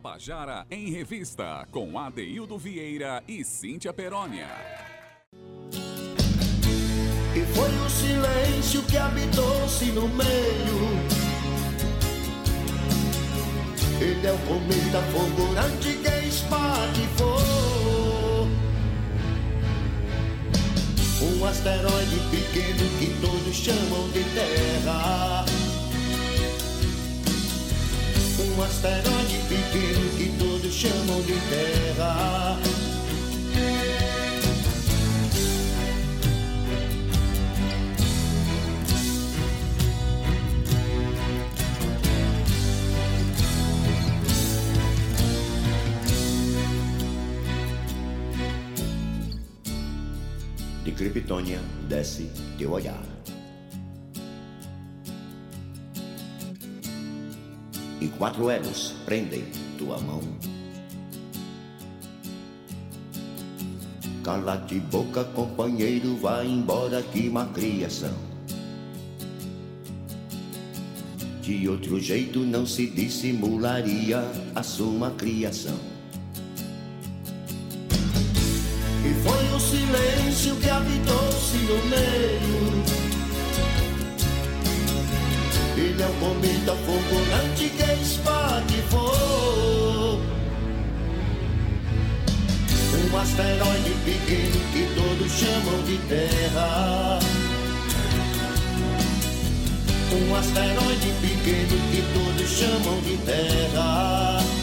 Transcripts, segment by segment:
Tabajara em Revista, com Adeildo Vieira e Cíntia Perónia. E foi o silêncio que habitou-se no meio. Ele é o cometa fulgurante que espatifou. Um asteroide pequeno que todos chamam de Terra. Um asteroide pequeno que todos chamam de Terra. De Kryptônia desce teu olhar. Quatro elos prendem tua mão. Cala-te boca, companheiro, vai embora que má criação. De outro jeito não se dissimularia a sua criação. E foi o silêncio que habitou-se no meio. Ele é o cometa fulgurante que espatifou. Um asteroide pequeno que todos chamam de Terra. Um asteroide pequeno que todos chamam de Terra.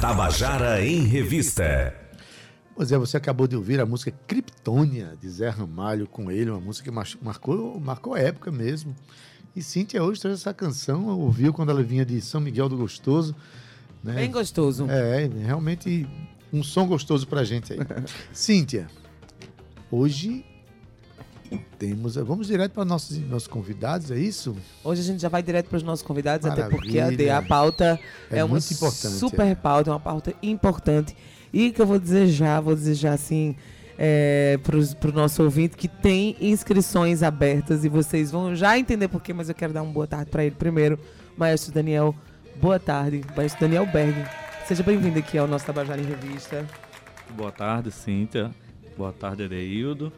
Tabajara em Revista. Pois é, você acabou de ouvir a música Kryptônia, de Zé Ramalho, com ele, uma música que marcou, marcou época mesmo. E Cíntia hoje traz essa canção, ouviu quando ela vinha de São Miguel do Gostoso. Né? Bem gostoso. É, realmente um som gostoso pra gente aí. Cíntia, hoje temos. Vamos direto para nossos, nossos convidados, é isso? Hoje a gente já vai direto para os nossos convidados, Maravilha. até porque a, a pauta é, é uma super é. pauta, é uma pauta importante. E que eu vou desejar, vou desejar assim. É, para o nosso ouvinte que tem inscrições abertas e vocês vão já entender porquê, mas eu quero dar uma boa tarde para ele primeiro. Maestro Daniel, boa tarde. Maestro Daniel Berg, seja bem-vindo aqui ao nosso Tabajara em Revista. Boa tarde, Cíntia. Boa tarde, Adeildo.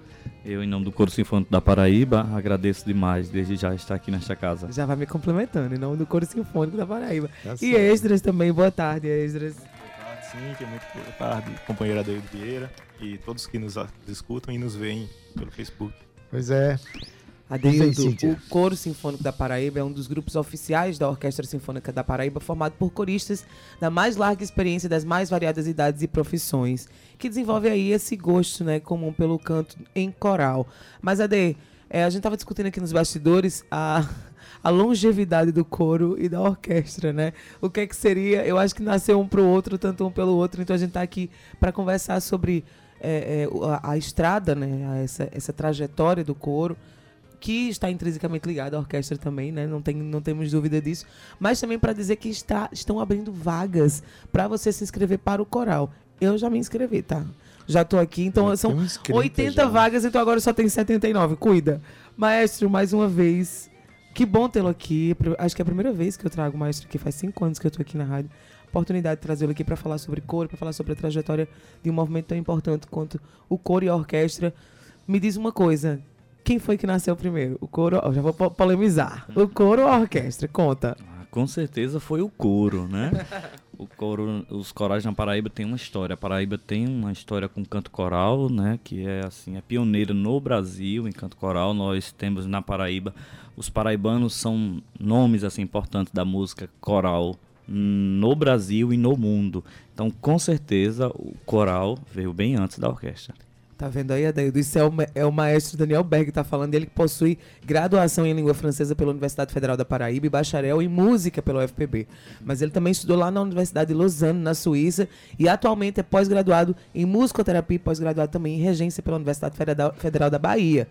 Eu, em nome do Coro Sinfônico da Paraíba, agradeço demais desde já estar aqui nesta casa. Já vai me complementando, em nome do Coro Sinfônico da Paraíba. Tá e Esdras também, boa tarde, Esdras. Boa tarde, Cíntia, muito boa tarde, companheira David Vieira e todos que nos escutam e nos veem pelo Facebook. Pois é. Adeildo, o Coro Sinfônico da Paraíba é um dos grupos oficiais da Orquestra Sinfônica da Paraíba, formado por coristas da mais larga experiência das mais variadas idades e profissões, que desenvolve aí esse gosto né, comum pelo canto em coral. Mas, Ade, é, a gente estava discutindo aqui nos bastidores a, a longevidade do coro e da orquestra, né? O que é que seria? Eu acho que nasceu um para o outro, tanto um pelo outro, então a gente está aqui para conversar sobre é, é, a, a, estrada, né? Essa, essa trajetória do coro que está intrinsecamente ligado à orquestra também, né? Não, tem, não temos dúvida disso. Mas também para dizer que está, estão abrindo vagas para você se inscrever para o coral. Eu já me inscrevi, tá? Já estou aqui, então são 80 já. vagas, então agora só tem 79. Cuida. Maestro, mais uma vez, que bom tê-lo aqui. Acho que é a primeira vez que eu trago o maestro aqui, faz cinco anos que eu estou aqui na rádio. oportunidade de trazê-lo aqui para falar sobre coro, para falar sobre a trajetória de um movimento tão importante quanto o coro e a orquestra. Me diz uma coisa, quem foi que nasceu primeiro? O coro, já vou polemizar. O coro ou a orquestra? Conta. Ah, com certeza foi o coro, né? coro, os corais na Paraíba tem uma história. A Paraíba tem uma história com canto coral, né? Que é assim, é pioneira no Brasil em canto coral. Nós temos na Paraíba, os paraibanos são nomes assim importantes da música coral no Brasil e no mundo. Então, com certeza, o coral veio bem antes da orquestra. Tá vendo aí, Adaildo? Isso é o, é o maestro Daniel Berg que tá falando. Ele que possui graduação em língua francesa pela Universidade Federal da Paraíba e bacharel em música pela UFPB. Mas ele também estudou lá na Universidade de Lausanne, na Suíça, e atualmente é pós-graduado em musicoterapia e pós-graduado também em regência pela Universidade Federal da Bahia.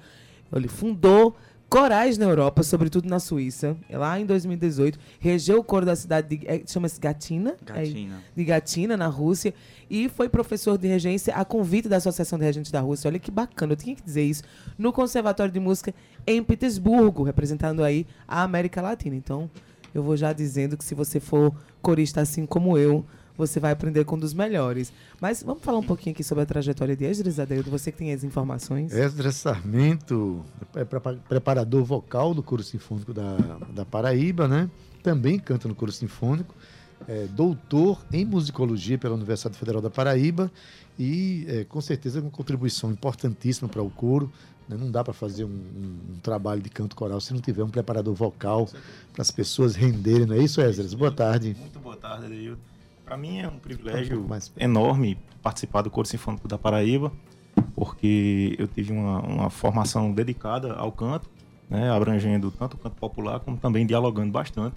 Ele fundou corais na Europa, sobretudo na Suíça. Lá em 2018, regeu o coro da cidade de. É, Chama-se Gatina? Gatina. É, de Gatina, na Rússia e foi professor de regência a convite da Associação de Regentes da Rússia. Olha que bacana, eu tinha que dizer isso, no Conservatório de Música em Petersburgo, representando aí a América Latina. Então, eu vou já dizendo que se você for corista assim como eu, você vai aprender com um dos melhores. Mas vamos falar um pouquinho aqui sobre a trajetória de Esdras Adeildo, você que tem as informações. Esdras Sarmento é preparador vocal do Coro Sinfônico da, da Paraíba, né? Também canta no Coro Sinfônico é, doutor em musicologia pela Universidade Federal da Paraíba e é, com certeza uma contribuição importantíssima para o coro. Né? Não dá para fazer um, um, um, trabalho de canto coral se não tiver um preparador vocal para as pessoas renderem, não é isso, Esdras? Boa tarde. Muito boa tarde, Adeildo. Para mim é um privilégio um enorme participar do Coro Sinfônico da Paraíba, porque eu tive uma, uma formação dedicada ao canto, né, abrangendo tanto o canto popular como também dialogando bastante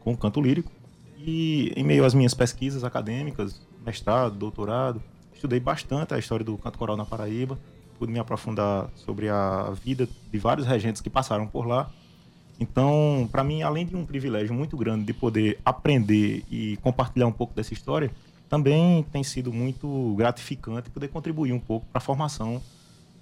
com o canto lírico. E em meio às minhas pesquisas acadêmicas, mestrado, doutorado, estudei bastante a história do canto coral na Paraíba, pude me aprofundar sobre a vida de vários regentes que passaram por lá. Então, para mim, além de um privilégio muito grande de poder aprender e compartilhar um pouco dessa história, também tem sido muito gratificante poder contribuir um pouco para a formação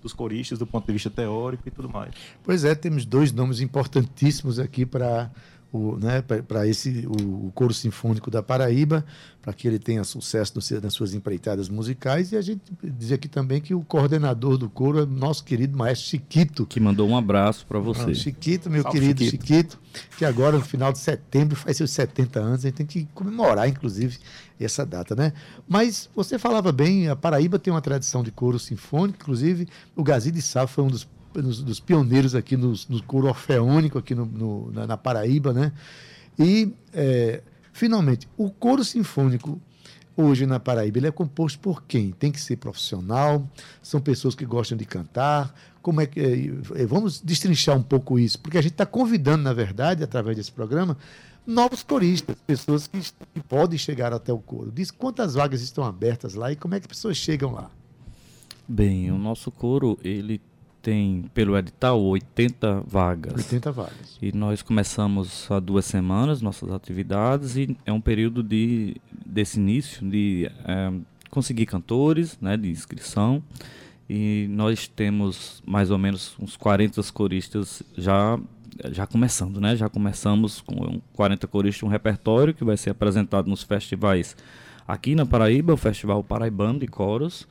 dos coristas do ponto de vista teórico e tudo mais. Pois é, temos dois nomes importantíssimos aqui para o, né, para esse o, o, coro sinfônico da Paraíba, para que ele tenha sucesso no, nas suas empreitadas musicais. E a gente diz aqui também que o coordenador do coro é nosso querido maestro Chiquito. Que mandou um abraço para você. Ah, Chiquito, meu Salve, querido Chiquito. Chiquito, que agora, no final de setembro, faz seus 70 anos. A gente tem que comemorar, inclusive, essa data, né? Mas você falava bem, a Paraíba tem uma tradição de coro sinfônico, inclusive o Gazi de Sá foi um dos dos, dos pioneiros aqui no, no orfeônico, aqui no, no na, na, Paraíba, né? E, é, finalmente, o coro sinfônico hoje na Paraíba, ele é composto por quem? Tem que ser profissional, são pessoas que gostam de cantar, como é que... É, é vamos destrinchar um pouco isso, porque a gente está convidando, na verdade, através desse programa, novos coristas, pessoas que, que podem chegar até o coro. Diz quantas vagas estão abertas lá e como é que as pessoas chegam lá? Bem, o nosso coro, ele tem, pelo edital, 80 vagas. 80 vagas. E nós começamos há duas semanas nossas atividades e é um período de, desse início de é, conseguir cantores, né, de inscrição. E nós temos mais ou menos uns 40 coristas já já começando, né? Já começamos com 40 coristas, um repertório que vai ser apresentado nos festivais aqui na Paraíba, o Festival Paraibano de Coros,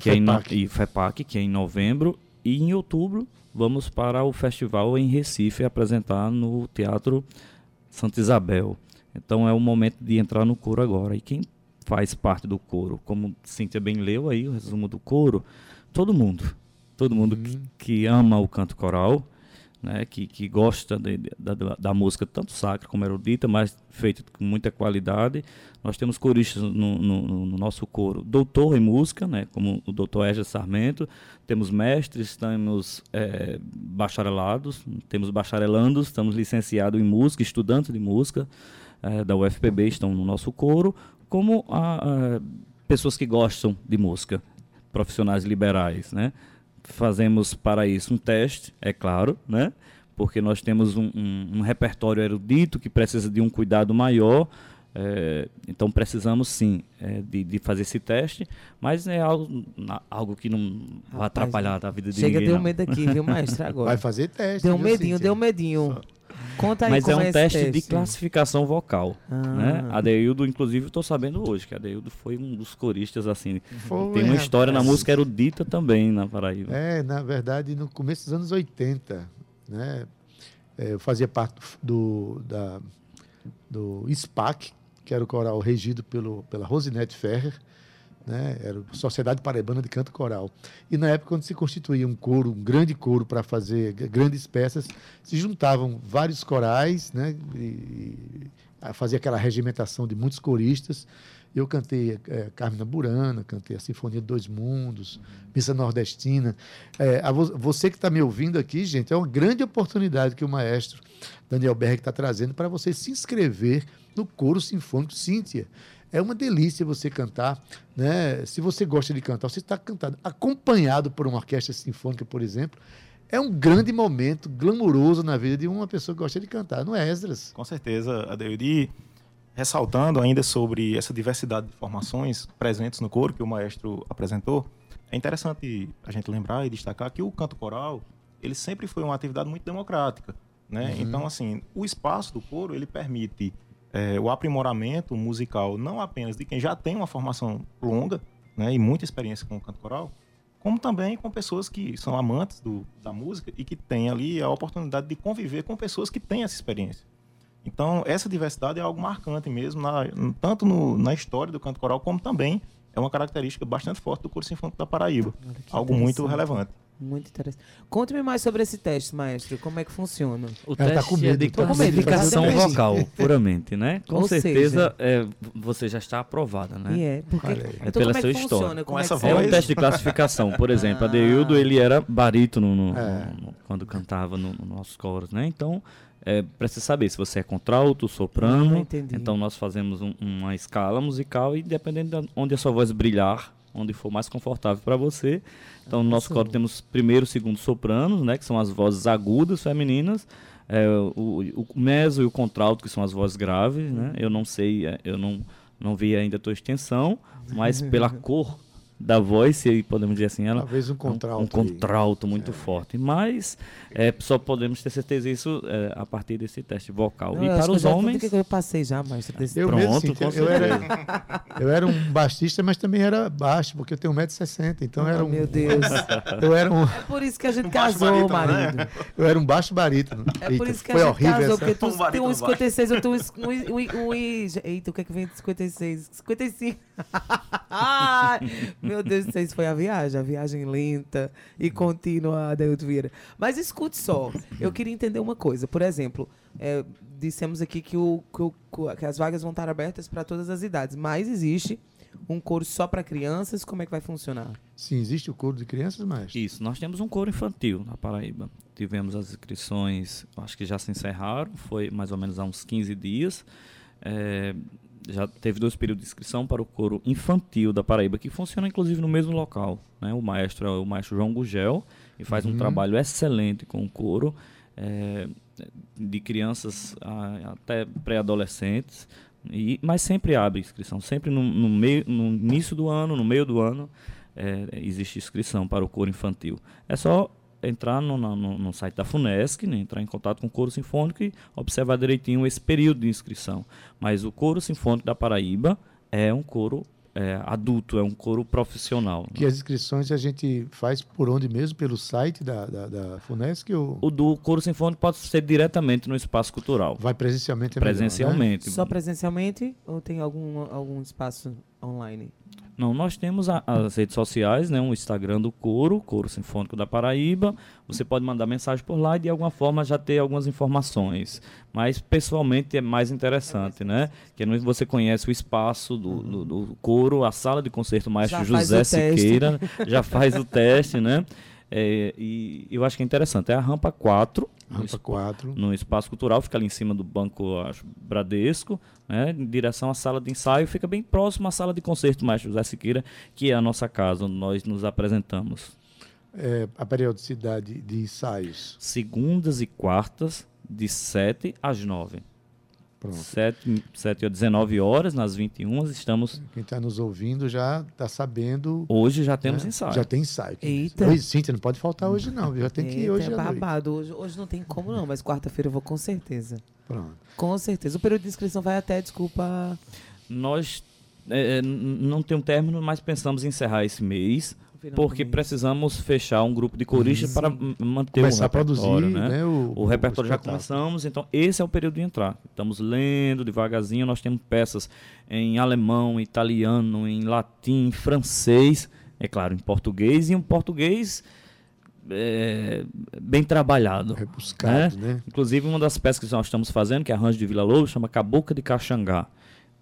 que é em e FEPAC, que é em novembro, e em outubro vamos para o festival em Recife apresentar no Teatro Santa Isabel. Então é o momento de entrar no coro agora. E quem faz parte do coro, como Cíntia bem leu aí o resumo do coro, todo mundo. Todo mundo uhum. que, que ama o canto coral, né, que, que gosta de, da, da, música, tanto sacra como erudita, mas feita com muita qualidade. Nós temos coristas no, no, no nosso coro, doutor em música, né, como o doutor Éger Sarmento, temos mestres, temos é, bacharelados, temos bacharelandos, estamos licenciados em música, estudantes de música é, da UFPB estão no nosso coro, como a, a, pessoas que gostam de música, profissionais liberais, né? Fazemos para isso um teste, é claro, né? porque nós temos um, um, um repertório erudito que precisa de um cuidado maior. É, então precisamos sim é, de, de, fazer esse teste, mas é algo, algo que não Rapaz, vai atrapalhar a vida de chega, ninguém. Chega, deu medo aqui, viu, maestro? Agora. Vai fazer teste. Deu um medinho, deu um medinho. Conta aí Mas é um é teste, teste, de classificação vocal. Ah. Né? Adeildo, inclusive, estou sabendo hoje que Adeildo foi um dos coristas, assim. Foi, tem uma história na música erudita também na Paraíba. É, na verdade, no começo dos anos 80, né? é, eu fazia parte do, da, do SPAC, que era o coral regido pelo, pela Rosinete Ferrer, né? era a Sociedade Paraibana de Canto Coral. E na época, quando se constituía um coro, um grande coro para fazer grandes peças, se juntavam vários corais, né? e, e fazia aquela regimentação de muitos coristas. Eu cantei é, Carmina Burana, cantei a Sinfonia de Dois Mundos, Missa Nordestina. É, a vo- você que está me ouvindo aqui, gente, é uma grande oportunidade que o maestro Daniel Berg está trazendo para você se inscrever no Coro Sinfônico Cíntia. É uma delícia você cantar, né? Se você gosta de cantar, você está cantando acompanhado por uma orquestra sinfônica, por exemplo. É um grande momento glamouroso na vida de uma pessoa que gosta de cantar, não é, Esdras? Com certeza, Adeildo. E ressaltando ainda sobre essa diversidade de formações presentes no coro que o maestro apresentou, é interessante a gente lembrar e destacar que o canto coral, ele sempre foi uma atividade muito democrática, né? Então, assim, o espaço do coro, ele permite eh, o aprimoramento musical não apenas de quem já tem uma formação longa, né, e muita experiência com o canto coral, como também com pessoas que são amantes do, da música e que têm ali a oportunidade de conviver com pessoas que têm essa experiência. Então, essa diversidade é algo marcante mesmo, na- tanto no- na história do canto coral, como também é uma característica bastante forte do Coro Sinfônico da Paraíba. Olha Algo muito relevante. Muito interessante. Conte-me mais sobre esse teste, maestro. Como é que funciona? O Ela tá teste com é medo, de tá com medo, classificação tá com medo. vocal, puramente, né? Com Ou certeza é, você já está aprovada, né? E é, porque... Então, É pela como é sua história. funciona? Com Como é essa É você- um teste de classificação. Por exemplo, Ah. Adeildo, ele era barítono no, É. no- no- quando cantava nos no nossos coros, né? Então, é, precisa saber se você é contralto, soprano. Ah, entendi. então, nós fazemos um- uma escala musical e dependendo de onde a sua voz brilhar, onde for mais confortável para você. Então, no nosso Arrasou. coro temos primeiro e segundo sopranos, né? Que são as vozes agudas femininas. É, o, o meso e o contralto, que são as vozes graves, né? Eu não sei, é, eu não, não vi ainda a tua extensão, mas pela cor da voz, se podemos dizer assim, ela Talvez um um- contralto. Um, aí. contralto muito forte. Mas é, só podemos ter certeza disso é, a partir desse teste vocal. Não, e para os homens. que que eu passei já, maestro? Desse... Eu Pronto, mesmo, sim, eu, era, eu era um baixista, mas também era baixo, porque eu tenho 1,60m. Então Ah, era um, meu Deus. eu, era um, É por isso que a gente Um casou, barítono, né? marido. eu era um baixo barítono. É por Eita, isso que a foi gente horrível casou, essa. porque tu Um tem barítono um 56, eu tenho um, um, um, um, Eita, o que é que vem de 56? 55. Ai, meu Deus do céu, isso foi a viagem, a viagem lenta e contínua da Vieira. Mas escute só, eu queria entender uma coisa. Por exemplo, é, dissemos aqui que, o, que, o- que as vagas vão estar abertas para todas as idades, mas existe um curso só para crianças, como é que vai funcionar? Sim, existe o coro de crianças, mas. Isso, nós temos um coro infantil na Paraíba. Tivemos as inscrições, acho que já se encerraram, foi mais ou menos há uns 15 dias. É, já teve dois períodos de inscrição para o coro infantil da Paraíba, que funciona inclusive no mesmo local. Né? O maestro é o maestro João Gugel e faz um trabalho excelente com o coro, é, de crianças a- até pré-adolescentes. E, mas sempre abre inscrição, sempre no, no meio, no início do ano, no meio do ano, é, existe inscrição para o coro infantil. É só entrar no, no- no site da FUNESC, né, entrar em contato com o coro sinfônico e observar direitinho esse período de inscrição. Mas o coro sinfônico da Paraíba é um coro é, adulto, é um coro profissional. Que as inscrições a gente faz por onde mesmo? Pelo site da, da, da FUNESC ou O do coro sinfônico pode ser diretamente no espaço cultural, vai presencialmente? é melhor, né? presencialmente. Só presencialmente ou tem algum, algum espaço online? Não, nós temos a- as redes sociais, né? Um Instagram do Coro, Coro Sinfônico da Paraíba. Você pode mandar mensagem por lá e de alguma forma já ter algumas informações. Mas pessoalmente é mais interessante, né? Que você conhece o espaço do, do, do coro, a sala de concerto Maestro Já José. Siqueira, já faz o teste, né? É, e eu acho que é interessante. É a rampa 4, no Rampa 4. no espaço cultural, fica ali em cima do banco acho, Bradesco, né, em direção à sala de ensaio, fica bem próximo à sala de concerto Maestro José Siqueira, que é a nossa casa, onde nós nos apresentamos. É, a periodicidade de ensaios. Segundas e quartas, de 7 às 9. 7, 7 a 19 horas, nas 21 estamos. Quem está nos ouvindo já está sabendo. Hoje já temos né? ensaio. Já tem ensaio. Eita. Hoje, Cíntia, não pode faltar hoje, não. Já tem que ir hoje. É babado. Hoje, hoje não tem como, não, mas quarta-feira eu vou com certeza. Pronto. Com certeza. O período de inscrição vai até, desculpa. Nós é, é não tem um término, mas pensamos em encerrar esse mês porque precisamos fechar um grupo de coristas para manter Começar o repertório. A produzir, né? né? o, o, repertório já começamos, então esse é o período de entrar. Estamos lendo devagarzinho, nós temos peças em alemão, italiano, em latim, em francês, é claro, em português, e um português é, bem trabalhado. Rebuscado, né? né? Inclusive, uma das peças que nós estamos fazendo, que é Arranjo de Vila Lobo, chama Cabocla de Caxangá.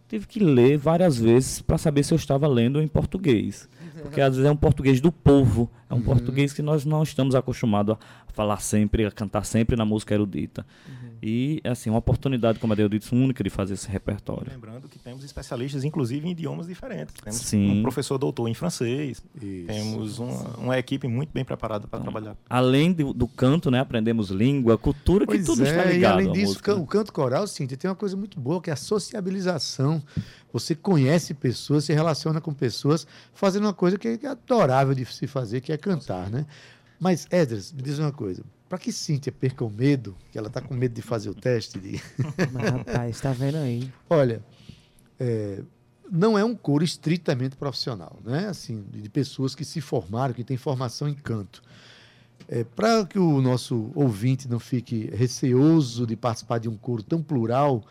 Tive que ler várias vezes para saber se eu estava lendo em português. Porque às vezes é um português do povo, é um uhum. português que nós não estamos acostumados a falar sempre, a cantar sempre na música erudita. Uhum. E, assim, uma oportunidade, como a Deus disse, única de fazer esse repertório. Lembrando que temos especialistas, inclusive, em idiomas diferentes. Temos Sim. um professor doutor em francês, Isso. temos uma, uma, equipe muito bem preparada para então, trabalhar. Além do, do, canto, né, aprendemos língua, cultura, pois que tudo é, está ligado. E além disso, o canto coral, sim, tem uma coisa muito boa, que é a sociabilização. Você conhece pessoas, se relaciona com pessoas, fazendo uma coisa que é adorável de se fazer, que é cantar, né? Mas, Edras, me diz uma coisa. Para que Cíntia perca o medo, que ela está com medo de fazer o teste de... Mas, rapaz, está vendo aí. Olha, é, não é um coro estritamente profissional, né? Assim, de pessoas que se formaram, que têm formação em canto. É, Para que o nosso ouvinte não fique receoso de participar de um coro tão plural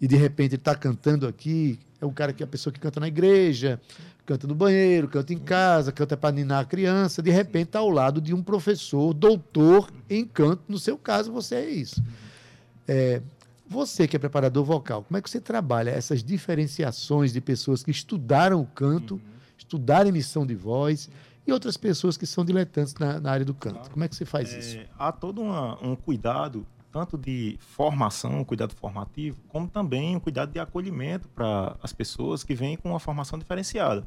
e de repente ele está cantando aqui é um cara que é a pessoa que canta na igreja, canta no banheiro, canta em casa, canta para ninar a criança, de repente está ao lado de um professor, doutor em canto. No seu caso, você é isso. É, você que é preparador vocal, como é que você trabalha essas diferenciações de pessoas que estudaram o canto, estudaram emissão de voz e outras pessoas que são diletantes na, na área do canto? Como é que você faz é, isso? Há todo uma, um cuidado tanto de formação, cuidado formativo, como também um cuidado de acolhimento para as pessoas que vêm com uma formação diferenciada.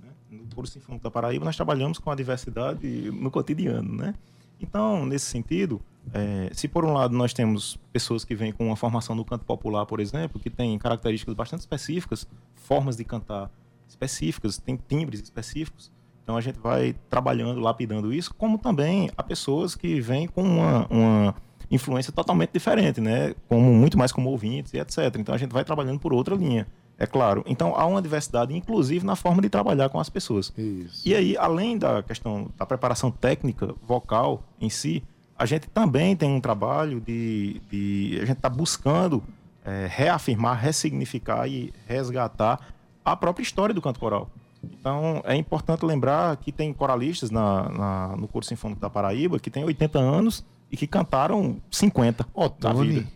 Né? No curso Sinfônico da Paraíba, nós trabalhamos com a diversidade no cotidiano, né? Então, nesse sentido, é, se por um lado nós temos pessoas que vêm com uma formação no canto popular, por exemplo, que tem características bastante específicas, formas de cantar específicas, tem timbres específicos, então a gente vai trabalhando, lapidando isso, como também há pessoas que vêm com uma, uma influência totalmente diferente, né? Como muito mais como ouvintes e etc. Então a gente vai trabalhando por outra linha. É claro. Então há uma diversidade, inclusive, na forma de trabalhar com as pessoas. Isso. E aí, além da questão da preparação técnica vocal em si, a gente também tem um trabalho de. de a gente está buscando é, reafirmar, ressignificar e resgatar a própria história do canto coral. Então, é importante lembrar que tem coralistas na, na, no curso Sinfônico da Paraíba que tem 80 anos e que cantaram 50 Otone,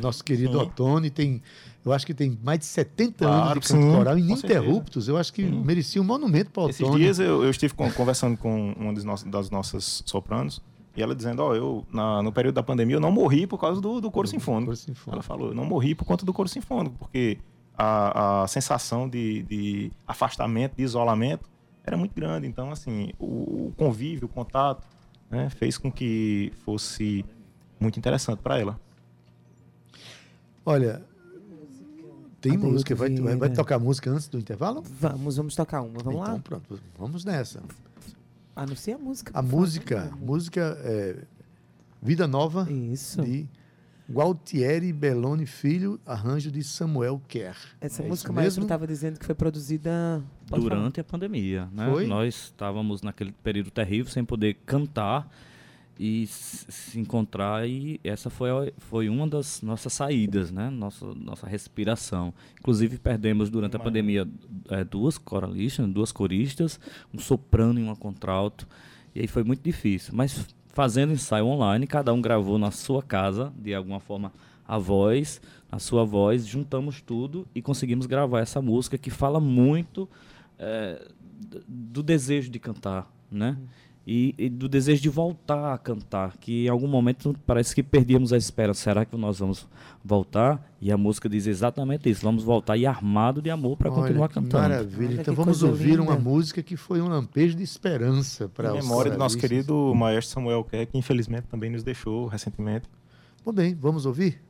nosso querido sim. Otone tem eu acho que tem mais de 70 claro, anos de canto sim, coral ininterruptos. Eu acho que sim. merecia um monumento para o Otone. Esses dias eu, eu estive conversando com uma das nossas, das nossas sopranos e ela dizendo, ó, oh, eu na, no período da pandemia eu não morri por causa do, do coro, sinfônico. coro sinfônico. Ela falou, eu não morri por conta do coro sinfônico, porque a, a sensação de, de afastamento, de isolamento era muito grande. Então, assim, o, o convívio, o contato, né, fez com que fosse muito interessante para ela. Olha, tem música, vai, vai, vai, tocar música antes do intervalo? Vamos, vamos tocar uma, vamos então, lá? pronto, vamos nessa. Anuncia a música. A música, favor. música é Vida Nova Isso. de Gualtieri Belloni Filho, arranjo de Samuel Kerr. Essa é música o maestro estava dizendo que foi produzida durante falar. a pandemia, né? Foi? Nós estávamos naquele período terrível sem poder cantar e se encontrar e essa foi foi uma das nossas saídas, né? Nossa nossa respiração. Inclusive perdemos durante a pandemia é, duas coralistas, duas coristas, um soprano e uma contralto. E aí foi muito difícil, mas fazendo ensaio online, cada um gravou na sua casa, de alguma forma, a voz, a sua voz, juntamos tudo e conseguimos gravar essa música que fala muito é, do desejo de cantar, né? E, e, do desejo de voltar a cantar, que em algum momento parece que perdíamos a espera. Será que nós vamos voltar? E a música diz exatamente isso: vamos voltar e armado de amor para continuar cantando. Maravilha! Olha, então vamos ouvir linda. uma música que foi um lampejo de esperança para os memória do nosso querido maestro Samuel Kerr, que infelizmente também nos deixou recentemente. Bom bem, vamos ouvir?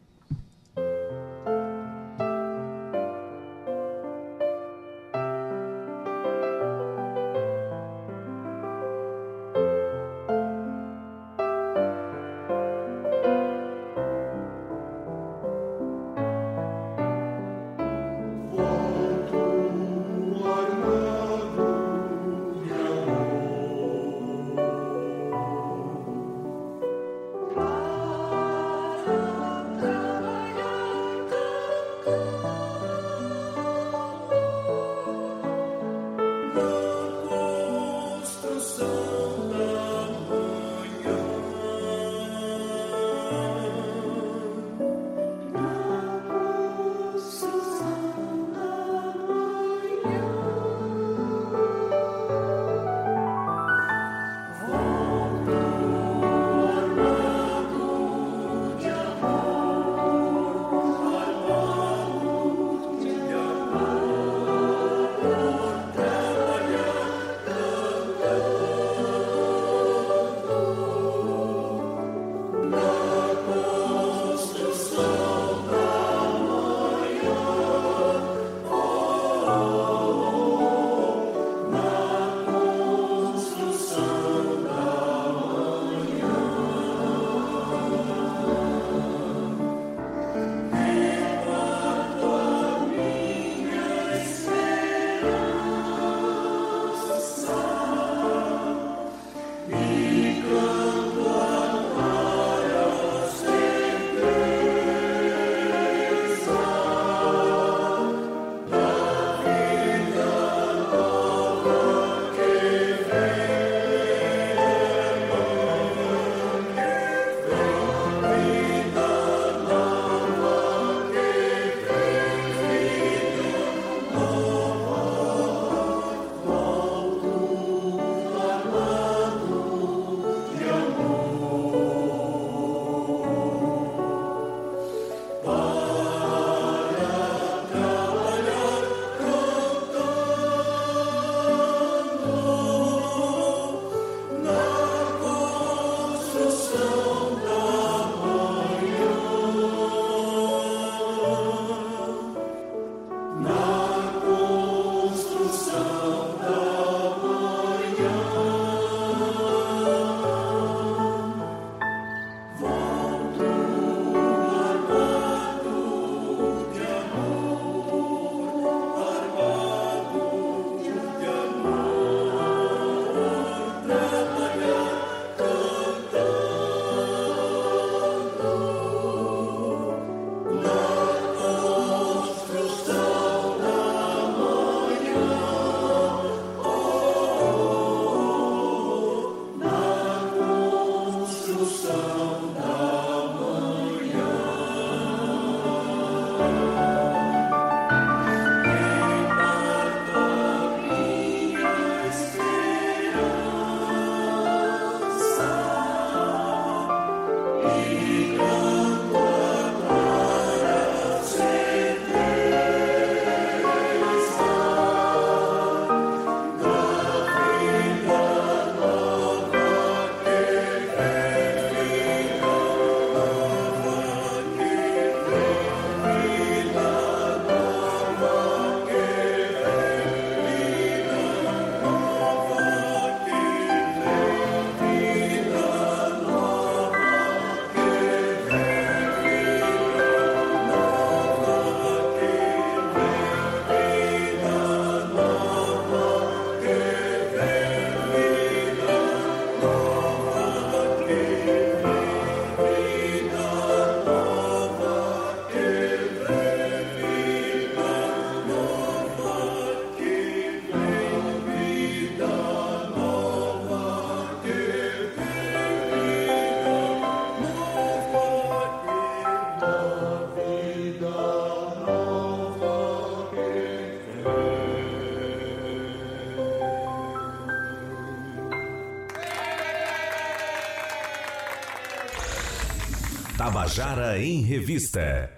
Tabajara em Revista.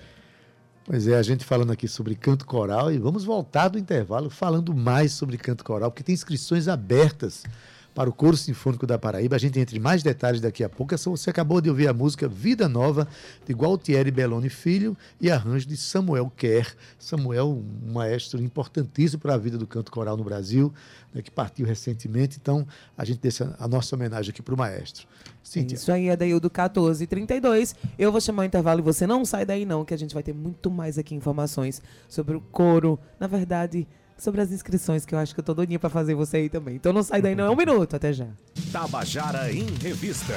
Pois é, a gente falando aqui sobre canto coral e vamos voltar do intervalo falando mais sobre canto coral, porque tem inscrições abertas para o Coro Sinfônico da Paraíba. A gente entra em mais detalhes daqui a pouco. Você acabou de ouvir a música Vida Nova, de Gualtieri Belloni Filho, e arranjo de Samuel Kerr. Samuel, um maestro importantíssimo para a vida do canto coral no Brasil, né, que partiu recentemente. Então, a gente deixa a nossa homenagem aqui para o maestro. Isso aí é daí do 1432. Eu vou chamar o intervalo e você não sai daí não, que a gente vai ter muito mais aqui informações sobre o coro. Na verdade, sobre as inscrições, que eu acho que eu tô doidinha pra fazer você aí também. Então não sai daí não, é um minuto, até já. Tabajara em Revista.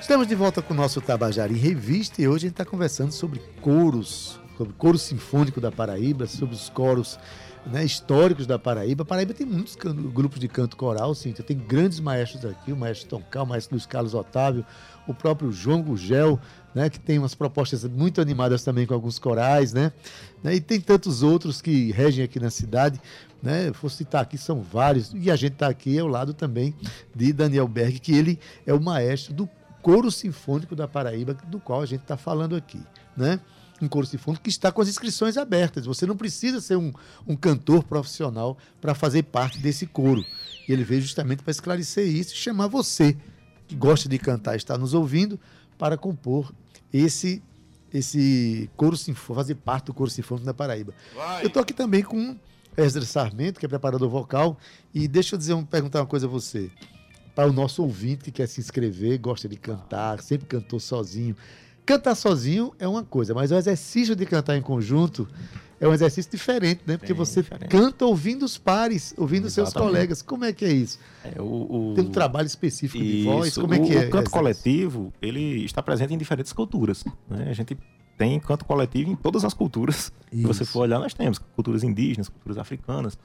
Estamos de volta com o nosso Tabajara em Revista e hoje a gente está conversando sobre coros, sobre coro sinfônico da Paraíba, sobre os coros né, históricos da Paraíba. A Paraíba tem muitos grupos de canto coral, sim. Tem grandes maestros aqui, o maestro Toncal, o maestro Luiz Carlos Otávio, o próprio João Gugel, né, que tem umas propostas muito animadas também com alguns corais, né? né? E tem tantos outros que regem aqui na cidade, né? Vou citar aqui, são vários. E a gente está aqui ao lado também de Daniel Berg, que ele é o maestro do coro sinfônico da Paraíba, do qual a gente está falando aqui, né? Um coro sinfônico que está com as inscrições abertas. Você não precisa ser um, um cantor profissional para fazer parte desse coro. E ele veio justamente para esclarecer isso e chamar você, que gosta de cantar e está nos ouvindo, para compor esse esse coro sinfônico, fazer parte do coro sinfônico da Paraíba. Vai. Eu estou aqui também com Esdras Sarmento, que é preparador vocal, e deixa eu dizer, perguntar uma coisa a você. Para o nosso ouvinte que quer se inscrever, gosta de cantar, sempre cantou sozinho. Cantar sozinho é uma coisa, mas o exercício de cantar em conjunto é um exercício diferente, né? Porque você diferente. canta ouvindo os pares, ouvindo Exatamente. seus colegas. Como é que é isso? É, o, o... Tem um trabalho específico isso. de voz? Como é que o, é? O canto coletivo, ele está presente em diferentes culturas. Né? A gente tem canto coletivo em todas as culturas. Isso. Se você for olhar, nós temos culturas indígenas, culturas africanas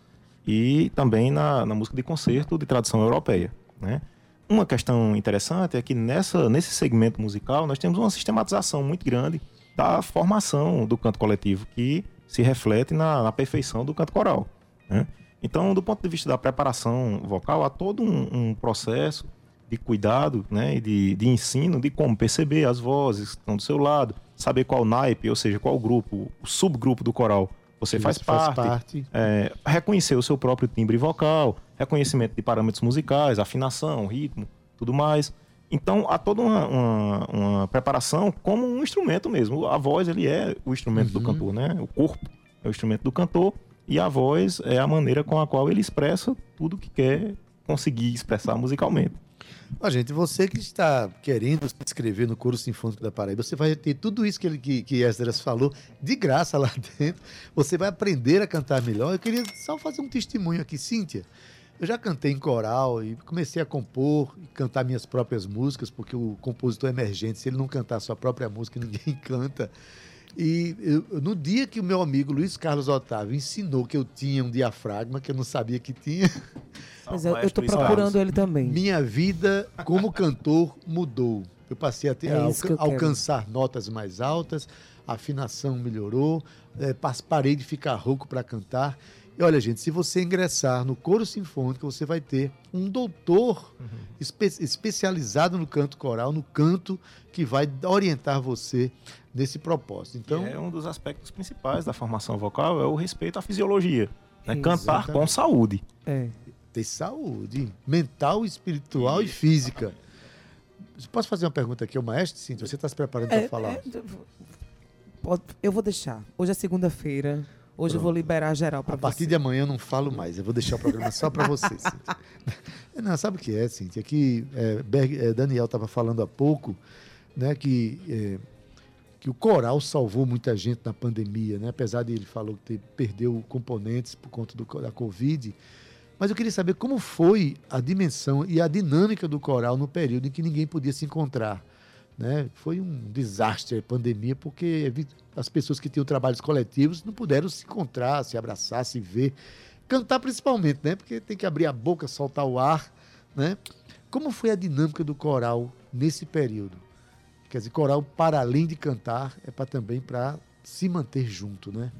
e também na, na música de concerto de tradição europeia, né? Uma questão interessante é que nessa, nesse segmento musical nós temos uma sistematização muito grande da formação do canto coletivo, que se reflete na, na perfeição do canto coral. Né? Então, do ponto de vista da preparação vocal, há todo um, um processo de cuidado né, e de, de ensino de como perceber as vozes que estão do seu lado, saber qual naipe, ou seja, qual grupo, o subgrupo do coral você faz parte, faz parte. É, reconhecer o seu próprio timbre vocal, reconhecimento de parâmetros musicais, afinação, ritmo, tudo mais. Então há toda uma, uma, uma, preparação como um instrumento mesmo. A voz ele é o instrumento uhum. do cantor, né? O corpo é o instrumento do cantor e a voz é a maneira com a qual ele expressa tudo que quer conseguir expressar musicalmente. Ó, gente, você que está querendo se inscrever no Coro Sinfônico da Paraíba, você vai ter tudo isso que, ele, que, que Esdras falou de graça lá dentro. Você vai aprender a cantar melhor. Eu queria só fazer um testemunho aqui, Cíntia. Eu já cantei em coral e comecei a compor e cantar minhas próprias músicas, porque o compositor emergente, se ele não cantar sua própria música, ninguém canta. E eu, no dia que o meu amigo Luiz Carlos Otávio ensinou que eu tinha um diafragma, que eu não sabia que tinha. Mas eu estou procurando ele também. Minha vida como cantor mudou. Eu passei a, ter, é a alca alcançar notas mais altas, a afinação melhorou, é, parei de ficar rouco para cantar. E olha, gente, se você ingressar no coro sinfônico, você vai ter um doutor uhum. espe especializado no canto coral, no canto, que vai orientar você nesse propósito. Então, é um dos aspectos principais da formação vocal é o respeito à fisiologia. Né? Cantar com saúde. É. Ter saúde mental, espiritual e, e física. Posso fazer uma pergunta aqui ao maestro, Cintia? Você está se preparando é, para falar? É, eu vou deixar. Hoje é segunda-feira. Hoje Pronto. eu vou liberar geral para você. A partir de amanhã eu não falo mais. Eu vou deixar o programa só para você, Cíntia. Não, sabe o que é, Cíntia? Que é, é, Daniel estava falando há pouco, né, que, é, que o coral salvou muita gente na pandemia, né? Apesar de ele falou que perdeu componentes por conta do, da Covid. Mas eu queria saber como foi a dimensão e a dinâmica do coral no período em que ninguém podia se encontrar. Né? Foi um desastre a pandemia, porque as pessoas que tinham trabalhos coletivos não puderam se encontrar, se abraçar, se ver. Cantar principalmente, né? Porque tem que abrir a boca, soltar o ar, né? Como foi a dinâmica do coral nesse período? Quer dizer, coral, para além de cantar, é para também para se manter junto, né?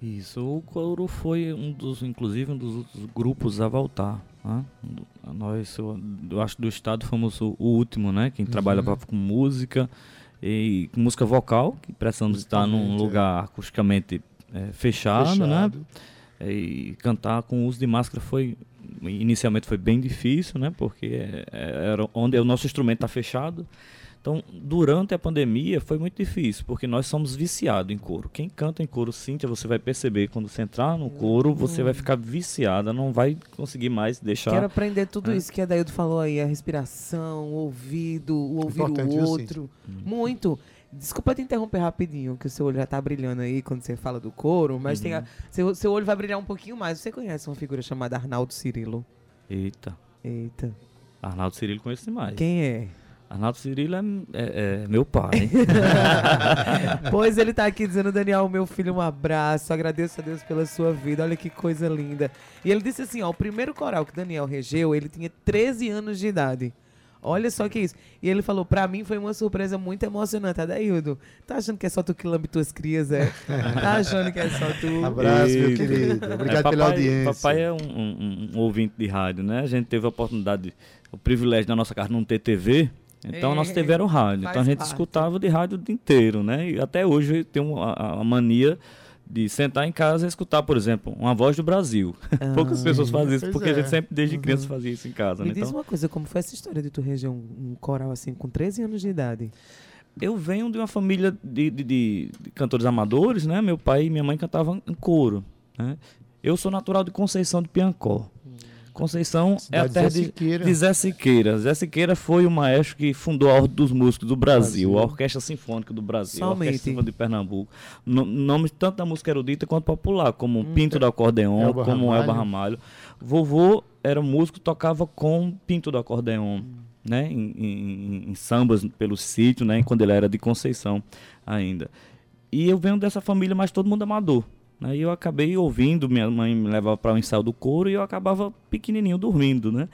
Isso, o coro foi um dos, inclusive, um dos grupos a voltar. Né? Nós, eu, acho do estado fomos o, último, né? Quem uhum. trabalhava com música e música vocal, que precisamos estar num é. lugar acusticamente é, fechado, fechado, né? E cantar com uso de máscara foi inicialmente foi bem difícil, né? Porque é, é, era onde o nosso instrumento está fechado. Então, durante a pandemia foi muito difícil, porque nós somos viciados em couro. Quem canta em couro, Cíntia, você vai perceber, quando você entrar no couro, você vai ficar viciada, não vai conseguir mais deixar... Quero aprender tudo é. isso que a Daildo falou aí, a respiração, o ouvido, o ouvir Importante, o outro. Muito. Desculpa te interromper rapidinho, que o seu olho já tá brilhando aí quando você fala do couro, mas uhum. tem a, uhum. seu, seu olho vai brilhar um pouquinho mais. Você conhece uma figura chamada Arnaldo Cirilo? Eita. Eita. Arnaldo Cirilo conheço demais. Quem é? Arnaldo Cirilo é, é, é meu pai. pois ele tá aqui dizendo, Daniel, meu filho, um abraço. Agradeço a Deus pela sua vida. Olha que coisa linda. E ele disse assim: ó, o primeiro coral que Daniel regeu, ele tinha 13 anos de idade. Olha só que isso. E ele falou, pra mim foi uma surpresa muito emocionante. Adaildo, tá achando que é só tu que lambe tuas crias, é? Tá achando que é só tu? Abraço, meu querido. Obrigado é, papai, pela audiência. Papai é um, um, um, ouvinte de rádio, né? A gente teve a oportunidade, o privilégio da nossa casa não ter TV. Então, é, nosso TV era o rádio. Então, a gente parte. escutava de rádio o dia inteiro, né? E até hoje tem uma, a, a mania de sentar em casa e escutar, por exemplo, uma voz do Brasil. Ah, Poucas pessoas fazem isso, porque é. a gente sempre, desde uhum. criança, fazia isso em casa. Me né? diz então, uma coisa, como foi essa história de tu reger um, um, coral assim, com 13 anos de idade? Eu venho de uma família de, de, de, de cantores amadores, né? Meu pai e minha mãe cantavam em coro. Né? Eu sou natural de Conceição de Piancó. Conceição é a terra de, de Zé Siqueira. Zé Siqueira foi o maestro que fundou a Ordem dos Músicos do Brasil, Brasil. a Orquestra Sinfônica do Brasil, Somente. a Orquestra Sinfônica de Pernambuco. No, nome tanto da música erudita quanto popular, como hum, Pinto do Acordeon, Elba como Ramalho. Elba Ramalho. Vovô era músico, tocava com Pinto do Acordeon. Hum. Né, em, em, em, sambas pelo sítio, né, quando ele era de Conceição ainda. E eu venho dessa família, mas todo mundo amador. Aí eu acabei ouvindo, minha mãe me levava para o ensaio do couro e eu acabava pequenininho dormindo, né?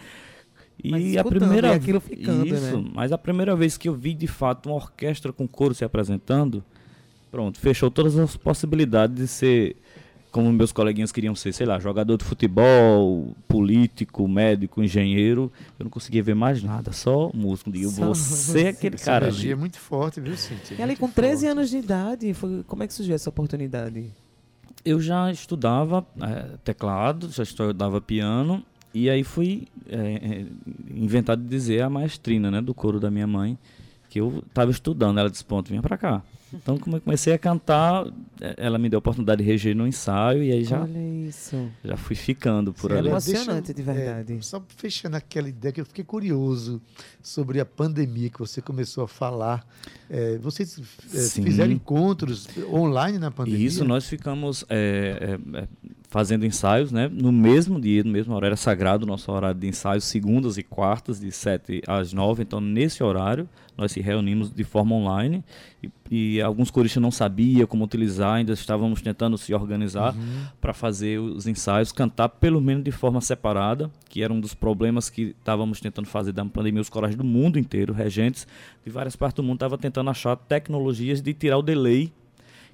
E a primeira aquilo ficando, isso, né? mas a primeira vez que eu vi de fato uma orquestra com couro se apresentando, pronto, fechou todas as possibilidades de ser como meus coleguinhas queriam ser, sei lá, jogador de futebol, político, médico, engenheiro, eu não conseguia ver mais nada, só músico. Digo, só você é aquele Essa cara. energia é muito forte, viu, Cintia? E ali com 13 forte. anos de idade, foi, como é que surgiu essa oportunidade? Eu já estudava é, teclado, já estudava piano, e aí fui é, inventado de dizer a maestrina né, do coro da minha mãe, que eu estava estudando. Ela disse: Ponto, vinha para cá. Então, como eu comecei a cantar, é, ela me deu a oportunidade de reger no ensaio e aí já, já fui ficando por Sim, ali. É emocionante, de verdade. É, só fechando aquela ideia que eu fiquei curioso sobre a pandemia que você começou a falar. É, vocês é, fizeram encontros online na pandemia? Isso, nós ficamos é, é, fazendo ensaios, né? No mesmo dia, no mesmo horário sagrado, nosso horário de ensaio, segundas e quartas, de 7 às 9. Então, nesse horário, nós se reunimos de forma online e, e alguns coristas não sabiam como utilizar, ainda estávamos tentando se organizar uhum. para fazer os ensaios, cantar pelo menos de forma separada, que era um dos problemas que estávamos tentando fazer da pandemia. Os corais do mundo inteiro, regentes de várias partes do mundo, estavam tentando achar tecnologias de tirar o delay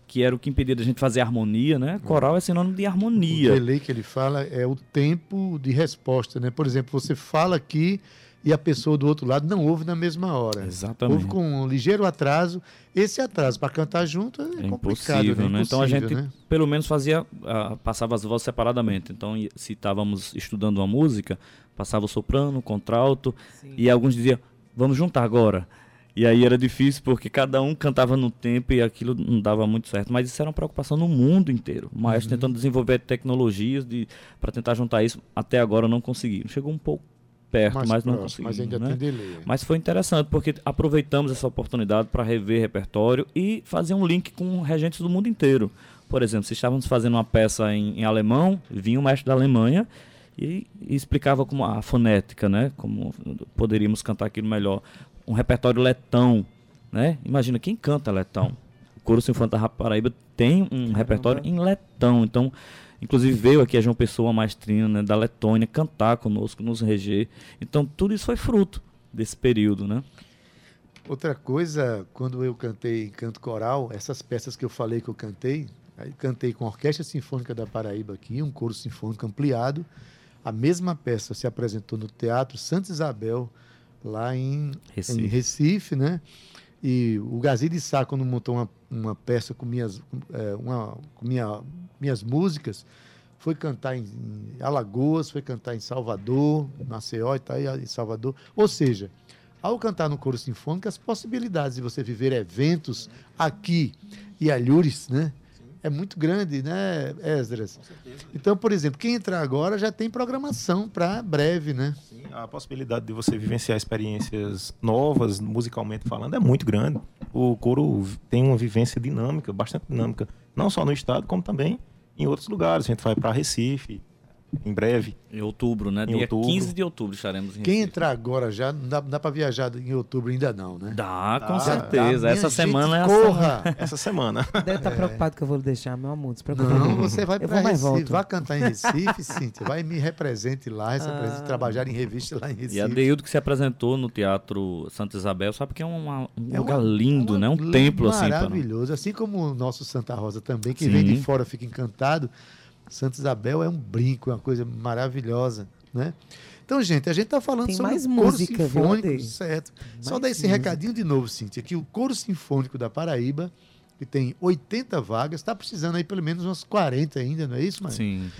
que era o que impedia a gente fazer harmonia, né? Coral é sinônimo de harmonia. O delay que ele fala é o tempo de resposta, né? Por exemplo, você fala aqui e a pessoa do outro lado não ouve na mesma hora. Exatamente. Ouve com um ligeiro atraso. Esse atraso para cantar junto é, é complicado, né? impossível, né? Então a gente né? pelo menos fazia, uh, passava as vozes separadamente. Então se estávamos estudando uma música, passava o soprano, o contralto Sim. e alguns diziam, vamos juntar agora. E aí era difícil porque cada um cantava no tempo e aquilo não dava muito certo. Mas isso era uma preocupação no mundo inteiro. O maestro uhum. tentando desenvolver tecnologias de, para tentar juntar isso. Até agora não conseguiram. Chegou um pouco perto, mais mas não conseguimos. Mas ainda né? tem delay. Mas foi interessante, porque aproveitamos essa oportunidade para rever repertório e fazer um link com regentes do mundo inteiro. Por exemplo, se estávamos fazendo uma peça em, em alemão, vinha um mestre da Alemanha e, e, explicava como a fonética, né? Como poderíamos cantar aquilo melhor. Um repertório letão, né? Imagina quem canta letão. O Coro Sinfônico da Paraíba tem um repertório em letão, então Inclusive veio aqui a João Pessoa, maestrina né, da Letônia, cantar conosco, nos reger. Então tudo isso foi fruto desse período, né? Outra coisa, quando eu cantei em canto coral, essas peças que eu falei que eu cantei, aí cantei com a Orquestra Sinfônica da Paraíba aqui, um coro sinfônico ampliado. A mesma peça se apresentou no Teatro Santa Isabel, lá em Recife, em Recife né? E o Gazi de Sá, quando montou uma, uma peça com minhas, é, uma, com minha, minhas músicas, foi cantar em, em, Alagoas, foi cantar em Salvador, Maceió e tá em Salvador. Ou seja, ao cantar no coro sinfônico, as possibilidades de você viver eventos aqui e alhures, né? É muito grande, né, Esdras? Então, por exemplo, quem entrar agora já tem programação para breve, né? Sim, a possibilidade de você vivenciar experiências novas, musicalmente falando, é muito grande. O coro tem uma vivência dinâmica, bastante dinâmica, não só no estado, como também em outros lugares. A gente vai para Recife, em breve. Em outubro, né? Em Dia outubro. 15 de outubro estaremos em Quem entrar agora já, não dá, dá para viajar em outubro ainda não, né? Dá, dá com certeza. Dá. Essa semana é corra. Essa semana. Deve estar tá é. preocupado que eu vou deixar, meu amor. Não, você vai para Recife, vai cantar em Recife, Cíntia. Vai me represente lá, represente, ah. trabalhar em revista lá em Recife. E a Deildo que se apresentou no Teatro Santa Isabel, sabe que é uma, um é lugar lindo, é uma, né? Um templo assim. Maravilhoso. Assim como o nosso Santa Rosa também, quem Sim. vem de fora fica encantado. Santa Isabel é um brinco, é uma coisa maravilhosa, né? Então, gente, a gente está falando Tem sobre mais o música, coro sinfônico, viu, certo? Mais Só dar esse música. recadinho de novo, Cíntia, que o coro sinfônico da Paraíba, que tem 80 vagas, está precisando aí pelo menos umas 40 ainda, não é isso, Maria? Sim.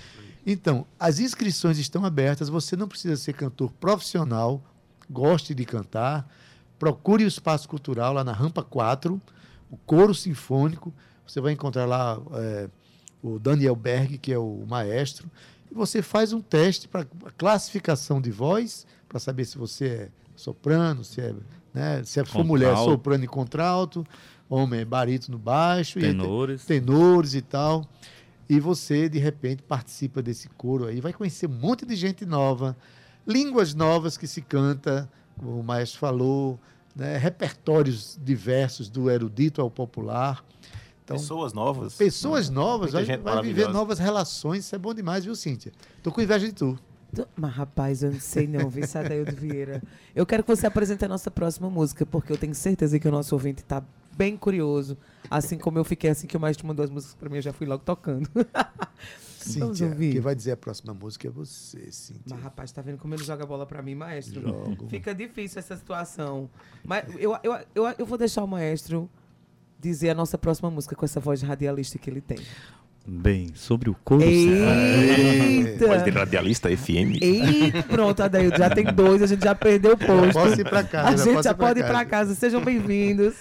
Então, as inscrições estão abertas, você não precisa ser cantor profissional, goste de cantar, procure o Espaço Cultural lá na Rampa 4, o Coro Sinfônico, você vai encontrar lá... É, o Daniel Berg, que é o maestro, e você faz um teste para classificação de voz, para saber se você é soprano, se é, né, se é for mulher, soprano e contralto, homem, barítono baixo, tenores. E, tenores e tal. E você, de repente, participa desse coro aí, vai conhecer um monte de gente nova, línguas novas que se canta, como o maestro falou, né, repertórios diversos, do erudito ao popular. Então, pessoas novas. Pessoas novas, vai, vai viver novas relações, isso é bom demais, viu, Cíntia? Tô com inveja de tu. Mas, rapaz, eu não sei não, viu, Sadaildo Vieira. Eu quero que você apresente a nossa próxima música, porque eu tenho certeza que o nosso ouvinte está bem curioso. Assim como eu fiquei assim que o maestro mandou as músicas para mim, eu já fui logo tocando. Cíntia, quem vai dizer a próxima música é você, Cíntia. Mas, rapaz, tá vendo como ele joga bola para mim, maestro? Jogo. Fica difícil essa situação. Mas eu, eu, eu, eu vou deixar o maestro dizer a nossa próxima música com essa voz radialista que ele tem. Bem, sobre o coro. Eita! Voz de radialista FM. Eita, pronto, Adaildo, já tem dois, a gente já perdeu o posto. Posso ir para casa. A gente já pode ir para casa. Sejam bem-vindos.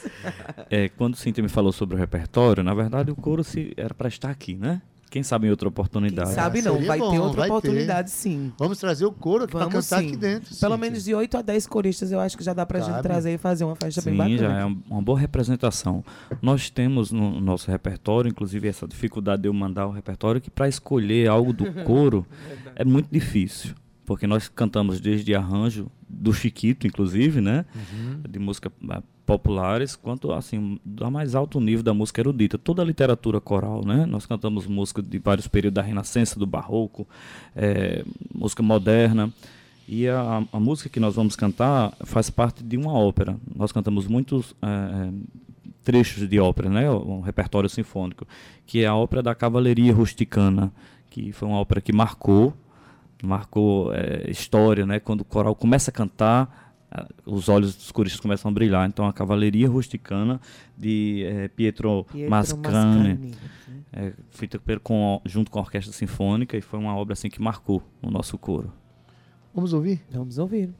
É, quando o Cintia me falou sobre o repertório, na verdade o coro se, era para estar aqui, né? Quem sabe em outra oportunidade. Quem sabe não, vai bom, ter outra vai oportunidade ter. sim. Vamos trazer o coro para cantar sim. aqui dentro. Pelo sim, menos de 8 a 10 coristas eu acho que já dá para a gente trazer e fazer uma festa sim, bem bacana. Sim, já é uma boa representação. Nós temos no nosso repertório, inclusive essa dificuldade de eu mandar o repertório, que para escolher algo do coro é muito difícil porque nós cantamos desde arranjo do Chiquito, inclusive, né? Uhum. De música eh, populares, quanto assim, da mais alto nível da música erudita. Toda a literatura coral, né? Nós cantamos música de vários períodos da Renascença, do Barroco, é, música moderna. E a, a, música que nós vamos cantar faz parte de uma ópera. Nós cantamos muitos é, trechos de ópera, né? Um repertório sinfônico, que é a ópera da Cavalaria Rusticana, que foi uma ópera que marcou marcou é, história, né? Quando o coral começa a cantar, os olhos dos coristas começam a brilhar. Então, a Cavalaria Rusticana de é, Pietro, Pietro Mascane, Mascane. É, feita com, junto com a Orquestra Sinfônica, e foi uma obra assim que marcou o nosso coro. Vamos ouvir? Vamos ouvir.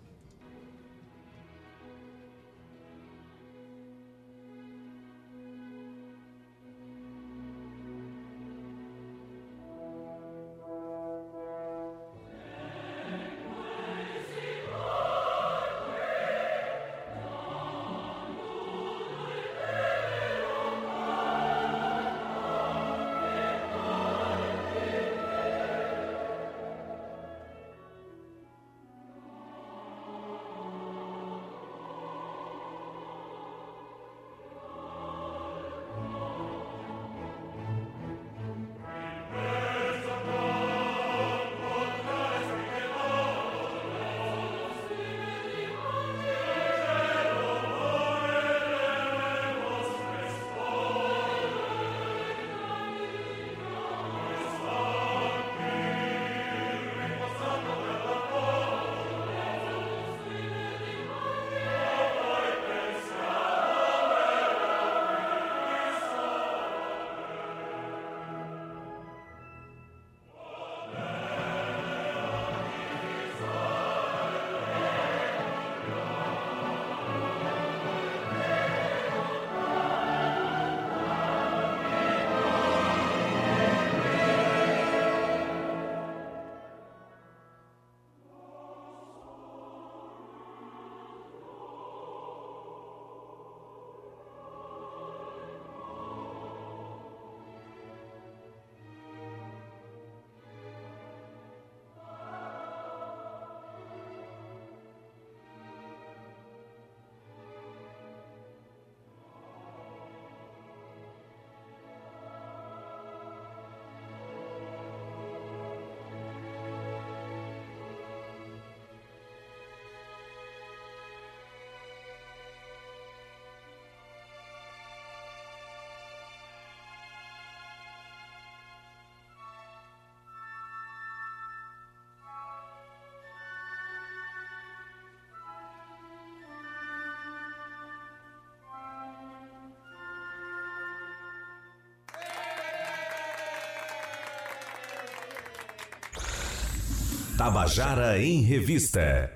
Tabajara em Revista. É.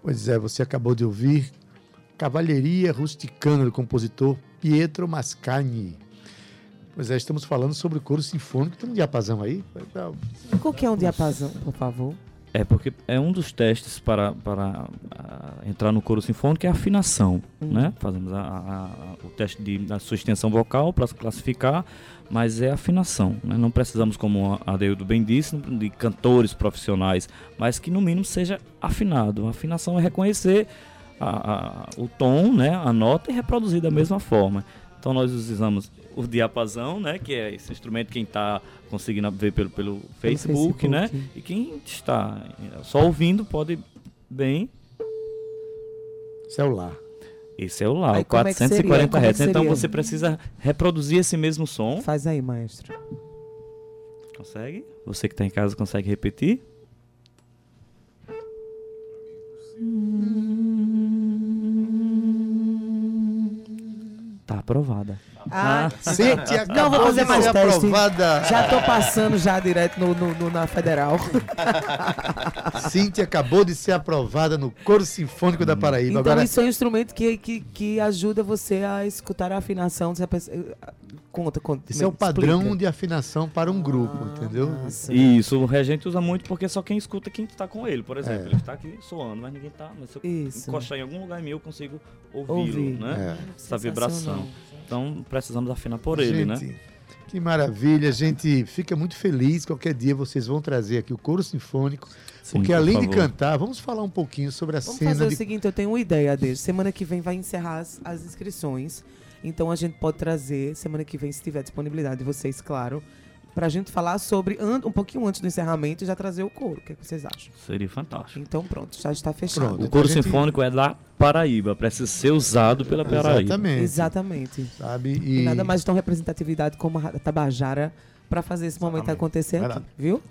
Pois é, você acabou de ouvir Cavalheria Rusticana do compositor Pietro Mascagni. Pois é, estamos falando sobre o coro sinfônico. Tem um diapasão aí? Qual que é um diapasão, por favor? É, porque é um dos testes para, para uh, entrar no coro sinfônico é a afinação, hum. né? Fazemos a, a, a, o teste de, da sua extensão vocal para classificar, mas é afinação, né? Não precisamos, como a Deildo bem disse, de cantores profissionais, mas que no mínimo seja afinado. A afinação é reconhecer a, o tom, né? A nota e reproduzir da mesma forma. Então nós usamos o diapasão, né, que é esse instrumento quem está conseguindo ver pelo, pelo, Facebook, Facebook, né, e quem está só ouvindo pode bem celular. E celular, aí, 440 é Hz. É então você precisa reproduzir esse mesmo som. Faz aí, maestro. Consegue? Você que está em casa consegue repetir? Tá aprovada. Ah, Cíntia não vou fazer mais teste. aprovada. Já tô passando já direto no, no, no, na federal. Cíntia acabou de ser aprovada no Coro Sinfônico da Paraíba. Então Agora... isso é um instrumento que, que, que ajuda você a escutar a afinação. Conta, conta. Isso é o padrão explica. de afinação para um grupo, ah, entendeu? Nossa. Isso, o regente usa muito porque só quem escuta é quem está com ele, por exemplo. É. Ele está aqui soando, mas ninguém está. Mas se eu Isso. encostar em algum lugar em mim, eu consigo ouvi-lo, Ouvir. né? É. Essa vibração. Então precisamos afinar por gente, ele, né? Que maravilha, a gente fica muito feliz. Qualquer dia vocês vão trazer aqui o coro sinfônico, Sim, porque além de cantar, vamos falar um pouquinho sobre a vamos cena. Vamos fazer de... o seguinte: eu tenho uma ideia dele. Semana que vem vai encerrar as, as inscrições. Então a gente pode trazer, semana que vem, se tiver disponibilidade de vocês, claro, pra gente falar sobre, um pouquinho antes do encerramento, e já trazer o coro. O que, é que vocês acham? Seria fantástico. Então pronto, já está fechado. Pronto, o coro gente... sinfônico é da Paraíba, precisa ser usado pela Paraíba. Exatamente. Exatamente. Sabe? E... e nada mais de tão representatividade como a Tabajara para fazer esse Exatamente. momento acontecer aqui, viu?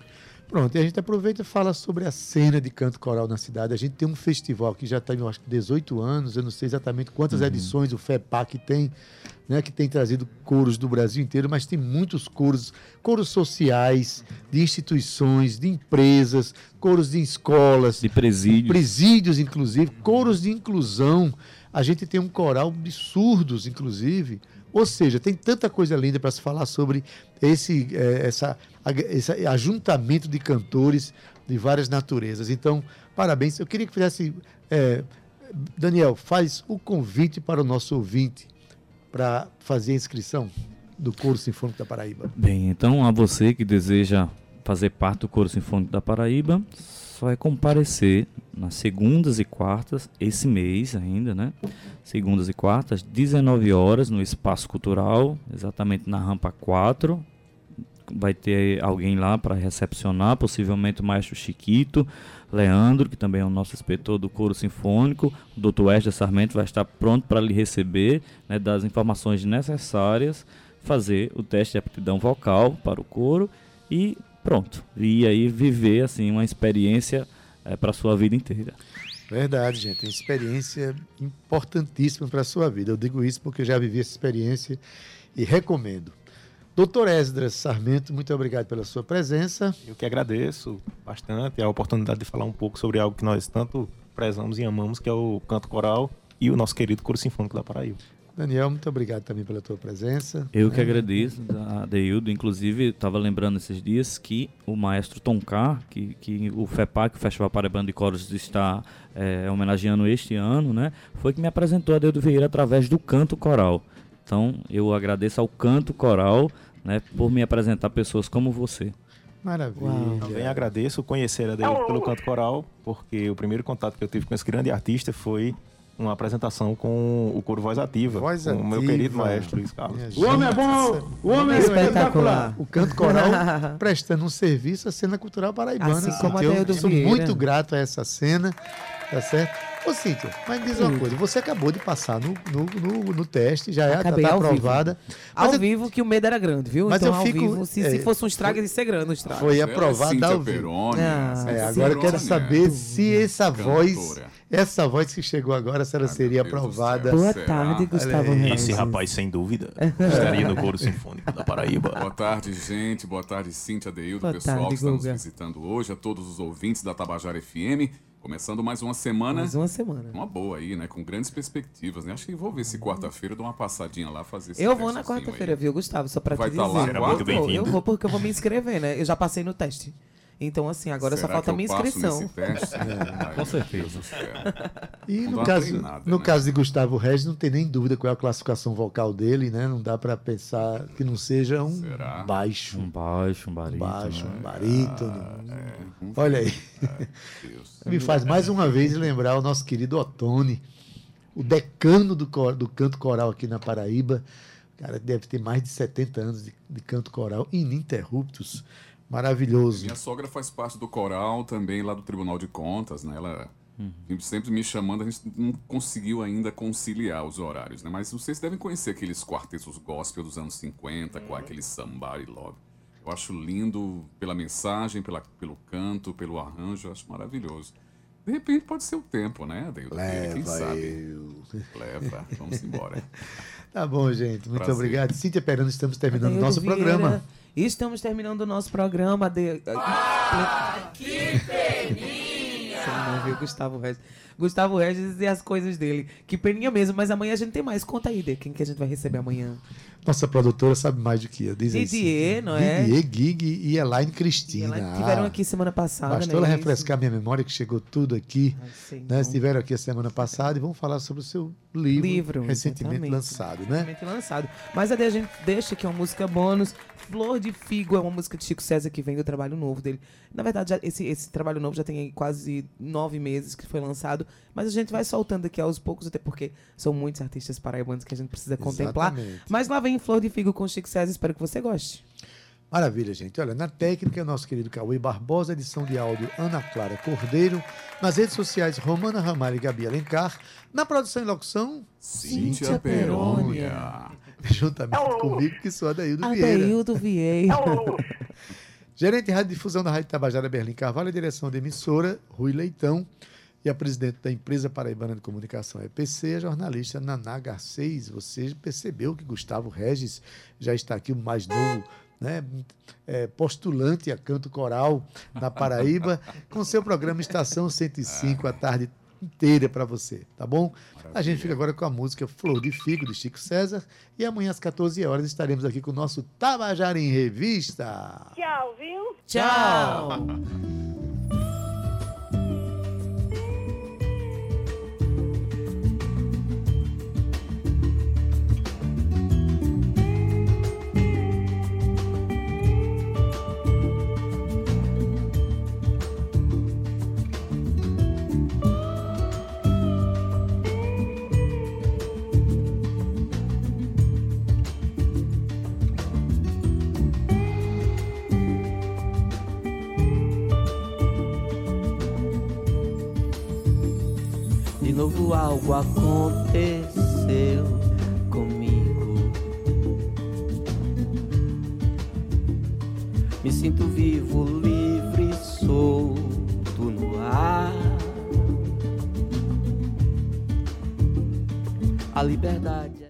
Pronto, e a gente aproveita e fala sobre a cena de canto coral na cidade. A gente tem um festival que já está, eu acho que 18 anos, eu não sei exatamente quantas uhum. edições o FEPAC tem, né, que tem trazido coros do Brasil inteiro, mas tem muitos coros, coros sociais, de instituições, de empresas, coros de escolas, de presídios, presídios inclusive, coros de inclusão. A gente tem um coral de surdos, inclusive, ou seja, tem tanta coisa linda para se falar sobre esse, é, essa, esse ajuntamento de cantores de várias naturezas. Então, parabéns. Eu queria que fizesse. É, Daniel, faz o convite para o nosso ouvinte para fazer a inscrição do Coro Sinfônico da Paraíba. Bem, então a você que deseja fazer parte do Coro Sinfônico da Paraíba, só é comparecer nas segundas e quartas, esse mês ainda, né? Segundas e quartas, 19 horas, no Espaço Cultural, exatamente na rampa 4. Vai ter alguém lá para recepcionar, possivelmente o maestro Chiquito, Leandro, que também é o nosso inspetor do coro sinfônico, o doutor Wesley Sarmento vai estar pronto para lhe receber, né, das informações necessárias, fazer o teste de aptidão vocal para o coro e pronto. E aí viver assim uma experiência é, para a sua vida inteira. Verdade, gente. Uma experiência importantíssima para a sua vida. Eu digo isso porque já vivi essa experiência e recomendo. Doutor Esdras Sarmento, muito obrigado pela sua presença. Eu que agradeço bastante a oportunidade de falar um pouco sobre algo que nós tanto prezamos e amamos, que é o canto coral e o nosso querido coro sinfônico da Paraíba. Daniel, muito obrigado também pela tua presença. Eu né? que agradeço, Deildo. Inclusive, estava lembrando esses dias que o maestro Toncar, que, que o FEPAC, o Festival Paraibano de Coros, está é, homenageando este ano, né? Foi que me apresentou a Deildo Vieira através do canto coral. Então, eu agradeço ao canto coral né, por me apresentar pessoas como você. Maravilha. Uau. Também agradeço conhecer a Deildo pelo canto coral, porque o primeiro contato que eu tive com esse grande artista foi uma apresentação com o coro Voz Ativa, Voz com o meu querido maestro Luiz Carlos. O homem é bom! O homem é espetacular! O canto coral prestando um serviço à cena cultural paraibana. Assim como eu sou muito grato a essa cena Tá certo? Ô, Cíntia, mas me diz uma coisa, você acabou de passar no, no, no, no teste, já é tá ao vivo. aprovada. Ao eu- vivo que o medo era grande, viu? Mas então eu ao fico- vivo, se, é, se fosse um estrago, ia ser grande o estrago. Foi é aprovada ao vivo. Peroni, Ah, É, agora eu quero saber é. se essa voz, Cantora. essa voz que chegou agora, se ela Ai, seria aprovada. Boa Será? tarde, Gustavo. Regis. Esse rapaz, sem dúvida, estaria no Coro Sinfônico da Paraíba. Boa tarde, gente. Boa tarde, Cíntia Deildo, Boa pessoal tarde, que está nos visitando hoje, a todos os ouvintes da Tabajara FM. Começando mais uma semana. Mais uma semana. Uma boa aí, né? Com grandes perspectivas, né? Acho que vou ver se quarta-feira eu dou uma passadinha lá fazer esse Eu vou na quarta-feira, aí. viu, Gustavo? Só pra Vai te tá dizer. lá, Será muito bem-vindo. eu vou porque eu vou me inscrever, né? Eu já passei no teste. Então, assim, agora só Será falta a minha inscrição. teste? Ai, Com certeza. E no caso, treinada, no né? caso de Gustavo Regis, não tem nem dúvida qual é a classificação vocal dele, né? Não dá pra pensar que não seja um Será? baixo, Um baixo, um um barítono. baixo, né? um barítono. É, vamos Olha aí. Deus. Me faz mais uma vez lembrar o nosso querido Otone, o decano do, cor- do canto coral aqui na Paraíba. O cara deve ter mais de 70 anos de, de canto coral ininterruptos. Maravilhoso. Minha sogra faz parte do coral também lá do Tribunal de Contas, né? Ela sempre me chamando, a gente não conseguiu ainda conciliar os horários, né? Mas vocês devem conhecer aqueles quartetos gospel dos anos 50, com aquele Somebody Love. Eu acho lindo pela mensagem, pela, pelo canto, pelo arranjo, eu acho maravilhoso. De repente pode ser o tempo, né, Adeildo? Quem Leva sabe? eu. Leva, vamos embora. Tá bom, gente. Muito Prazer. obrigado. Cíntia Perano, estamos terminando o Adeildo nosso Vieira. programa. E estamos terminando o nosso programa. De... que peninha! Você não viu Gustavo Regis. Gustavo Regis e as coisas dele. Que peninha mesmo, mas amanhã a gente tem mais. Conta aí, de quem que a gente vai receber amanhã. Nossa produtora sabe mais do que eu. Diz Didier, Cíntia. não é? Didier, Gig e Elaine Cristina. ela tiveram Ah, aqui semana passada, Bastou né? ela Isso. refrescar minha memória, que chegou tudo aqui. Ai. Né? Estiveram aqui a semana passada e vamos falar sobre o seu livro, Livro, recentemente lançado, né? Recentemente lançado. Mas a gente deixa é uma música bônus. Flor de Figo é uma música de Chico César que vem do trabalho novo dele. Na verdade, já- esse, esse trabalho novo já tem quase nove meses que foi lançado. Mas a gente vai soltando aqui aos poucos, até porque são muitos artistas paraibanos que a gente precisa contemplar. Exatamente. Mas lá vem Flor de Figo com Chico César. Espero que você goste. Maravilha, gente. Olha, na técnica, nosso querido Cauê Barbosa, edição de áudio Ana Clara Cordeiro, nas redes sociais Romana Ramalho e Gabi Alencar, na produção e locução, Cíntia Cíntia Perônia. juntamente comigo, que sou Adaildo Vieira. Adeildo Vieira. Gerente de Rádio Difusão da Rádio Tabajara Berlim Carvalho e direção da emissora, Rui Leitão. E a presidente da empresa Paraibana de Comunicação, EPC, a jornalista Naná Garcês. Você percebeu que Gustavo Regis já está aqui, o mais novo, né, é, postulante a canto coral na Paraíba, com seu programa Estação 105, a tarde inteira para você, tá bom? A gente fica agora com a música Flor de Figo, de Chico César. E amanhã às 14 horas estaremos aqui com o nosso Tabajara em Revista. Tchau, viu? Tchau. Algo aconteceu comigo. Me sinto vivo, livre, solto no ar. A liberdade